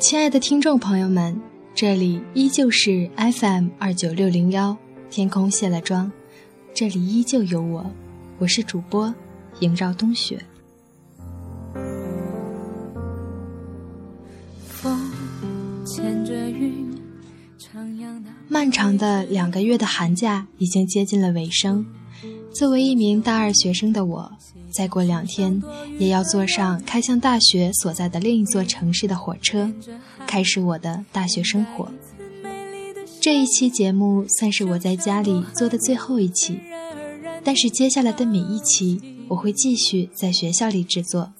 亲爱的听众朋友们，这里依旧是 FM 二九六零幺，天空卸了妆，这里依旧有我，我是主播萦绕冬雪。风牵着云，漫长的两个月的寒假已经接近了尾声，作为一名大二学生的我。再过两天，也要坐上开向大学所在的另一座城市的火车，开始我的大学生活。这一期节目算是我在家里做的最后一期，但是接下来的每一期我会继续在学校里制作，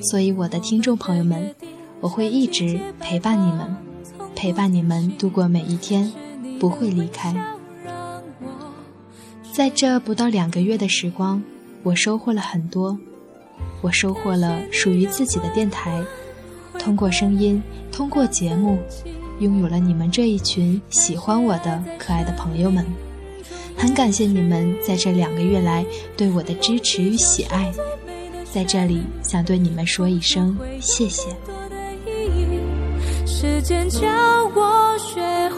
所以我的听众朋友们，我会一直陪伴你们，陪伴你们度过每一天，不会离开。在这不到两个月的时光。我收获了很多，我收获了属于自己的电台，通过声音，通过节目，拥有了你们这一群喜欢我的可爱的朋友们。很感谢你们在这两个月来对我的支持与喜爱，在这里想对你们说一声谢谢。时间教我学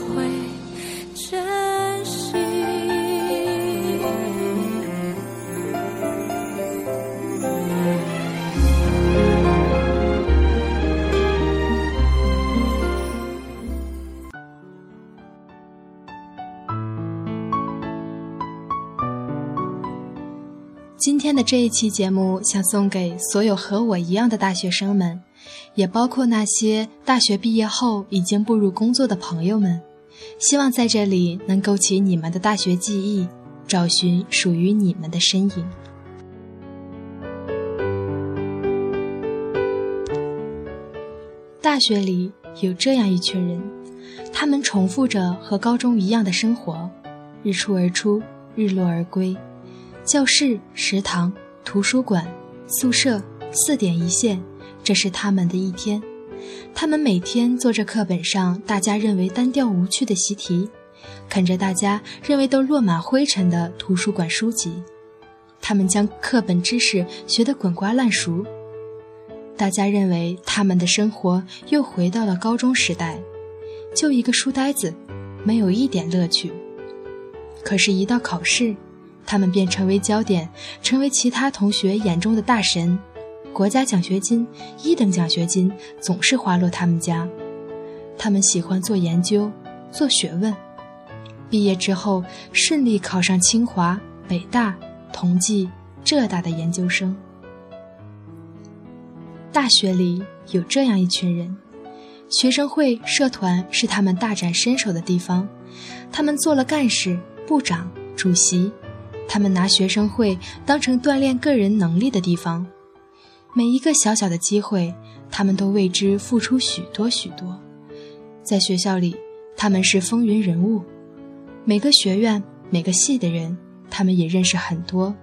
今天的这一期节目，想送给所有和我一样的大学生们，也包括那些大学毕业后已经步入工作的朋友们。希望在这里能勾起你们的大学记忆，找寻属于你们的身影。大学里有这样一群人，他们重复着和高中一样的生活，日出而出，日落而归。教室、食堂、图书馆、宿舍，四点一线，这是他们的一天。他们每天做着课本上大家认为单调无趣的习题，啃着大家认为都落满灰尘的图书馆书籍。他们将课本知识学得滚瓜烂熟。大家认为他们的生活又回到了高中时代，就一个书呆子，没有一点乐趣。可是，一到考试，他们便成为焦点，成为其他同学眼中的大神。国家奖学金、一等奖学金总是滑落他们家。他们喜欢做研究、做学问。毕业之后，顺利考上清华、北大、同济、浙大的研究生。大学里有这样一群人，学生会、社团是他们大展身手的地方。他们做了干事、部长、主席。他们拿学生会当成锻炼个人能力的地方，每一个小小的机会，他们都为之付出许多许多。在学校里，他们是风云人物，每个学院、每个系的人，他们也认识很多。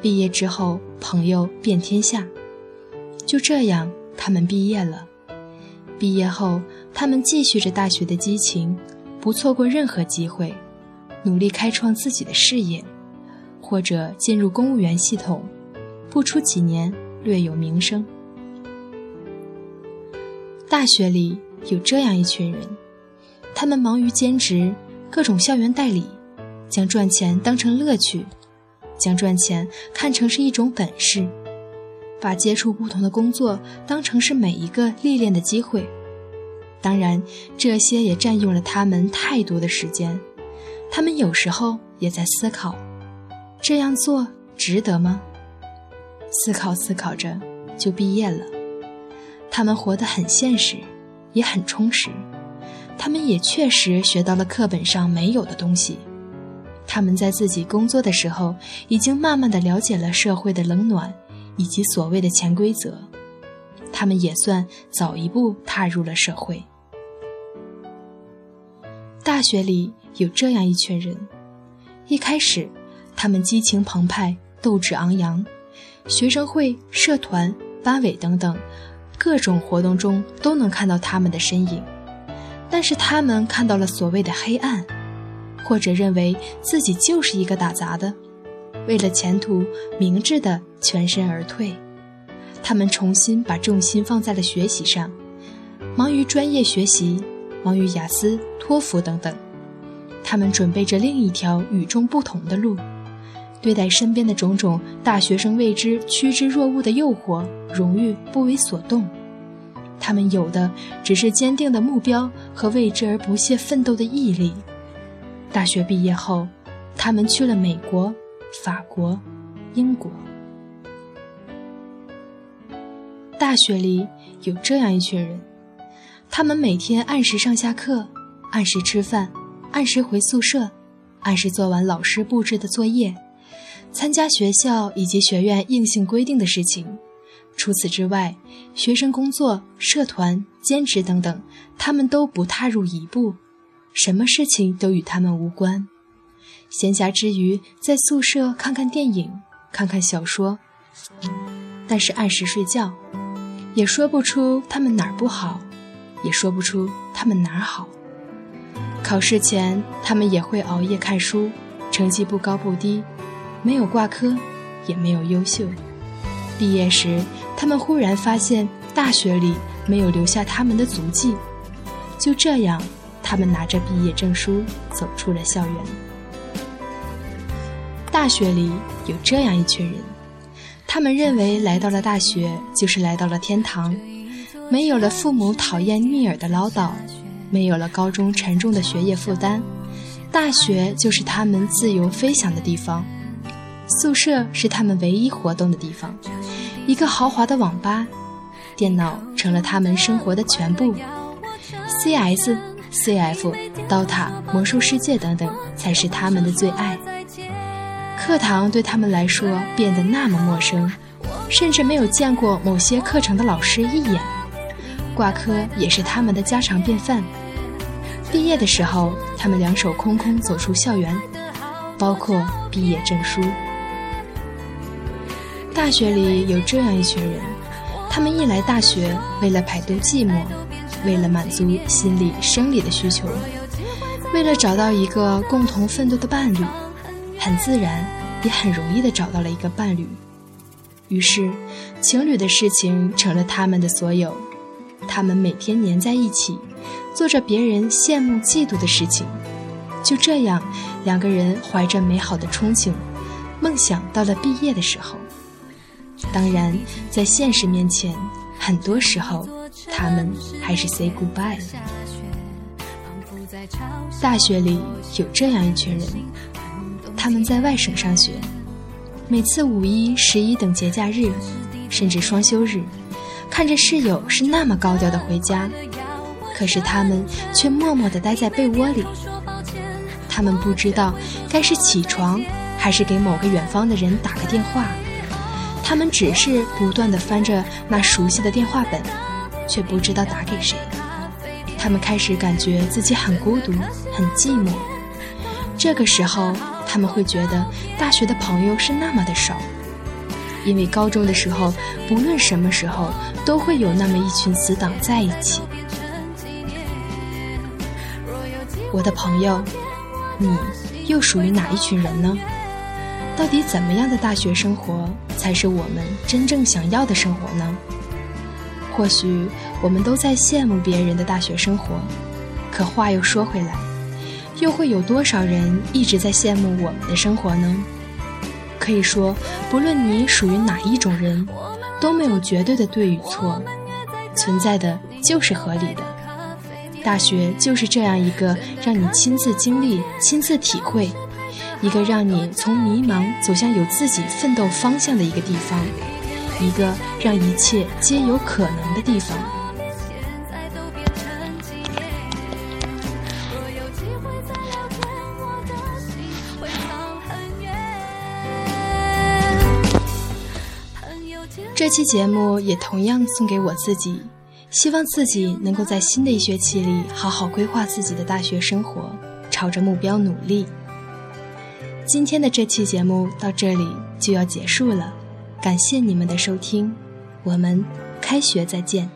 毕业之后，朋友遍天下。就这样，他们毕业了。毕业后，他们继续着大学的激情，不错过任何机会，努力开创自己的事业。或者进入公务员系统，不出几年略有名声。大学里有这样一群人，他们忙于兼职，各种校园代理，将赚钱当成乐趣，将赚钱看成是一种本事，把接触不同的工作当成是每一个历练的机会。当然，这些也占用了他们太多的时间，他们有时候也在思考。这样做值得吗？思考思考着就毕业了。他们活得很现实，也很充实。他们也确实学到了课本上没有的东西。他们在自己工作的时候，已经慢慢的了解了社会的冷暖，以及所谓的潜规则。他们也算早一步踏入了社会。大学里有这样一群人，一开始。他们激情澎湃，斗志昂扬，学生会、社团、班委等等各种活动中都能看到他们的身影。但是他们看到了所谓的黑暗，或者认为自己就是一个打杂的，为了前途明智的全身而退。他们重新把重心放在了学习上，忙于专业学习，忙于雅思、托福等等。他们准备着另一条与众不同的路，对待身边的种种大学生为之趋之若鹜的诱惑、荣誉不为所动。他们有的只是坚定的目标和为之而不懈奋斗的毅力。大学毕业后，他们去了美国、法国、英国。大学里有这样一群人，他们每天按时上下课，按时吃饭，按时回宿舍，按时做完老师布置的作业，参加学校以及学院硬性规定的事情。除此之外，学生工作、社团、兼职等等，他们都不踏入一步，什么事情都与他们无关。闲暇之余，在宿舍看看电影，看看小说，但是按时睡觉。也说不出他们哪儿不好，也说不出他们哪儿好。考试前，他们也会熬夜看书，成绩不高不低，没有挂科，也没有优秀。毕业时，他们忽然发现大学里没有留下他们的足迹。就这样，他们拿着毕业证书走出了校园。大学里有这样一群人。他们认为来到了大学就是来到了天堂，没有了父母讨厌逆耳的唠叨，没有了高中沉重的学业负担，大学就是他们自由飞翔的地方，宿舍是他们唯一活动的地方，一个豪华的网吧，电脑成了他们生活的全部，CS、CF、DOTA、魔兽世界等等才是他们的最爱。课堂对他们来说变得那么陌生，甚至没有见过某些课程的老师一眼。挂科也是他们的家常便饭。毕业的时候，他们两手空空走出校园，包括毕业证书。大学里有这样一群人，他们一来大学，为了排毒寂寞，为了满足心理生理的需求，为了找到一个共同奋斗的伴侣。很自然，也很容易的找到了一个伴侣，于是，情侣的事情成了他们的所有。他们每天黏在一起，做着别人羡慕嫉妒的事情。就这样，两个人怀着美好的憧憬，梦想到了毕业的时候。当然，在现实面前，很多时候，他们还是 say goodbye。大学里有这样一群人。他们在外省上学，每次五一、十一等节假日，甚至双休日，看着室友是那么高调的回家，可是他们却默默地待在被窝里。他们不知道该是起床，还是给某个远方的人打个电话。他们只是不断地翻着那熟悉的电话本，却不知道打给谁。他们开始感觉自己很孤独、很寂寞。这个时候。他们会觉得大学的朋友是那么的少，因为高中的时候，不论什么时候都会有那么一群死党在一起。我的朋友，你又属于哪一群人呢？到底怎么样的大学生活才是我们真正想要的生活呢？或许我们都在羡慕别人的大学生活，可话又说回来。又会有多少人一直在羡慕我们的生活呢？可以说，不论你属于哪一种人，都没有绝对的对与错，存在的就是合理的。大学就是这样一个让你亲自经历、亲自体会，一个让你从迷茫走向有自己奋斗方向的一个地方，一个让一切皆有可能的地方。这期节目也同样送给我自己，希望自己能够在新的一学期里好好规划自己的大学生活，朝着目标努力。今天的这期节目到这里就要结束了，感谢你们的收听，我们开学再见。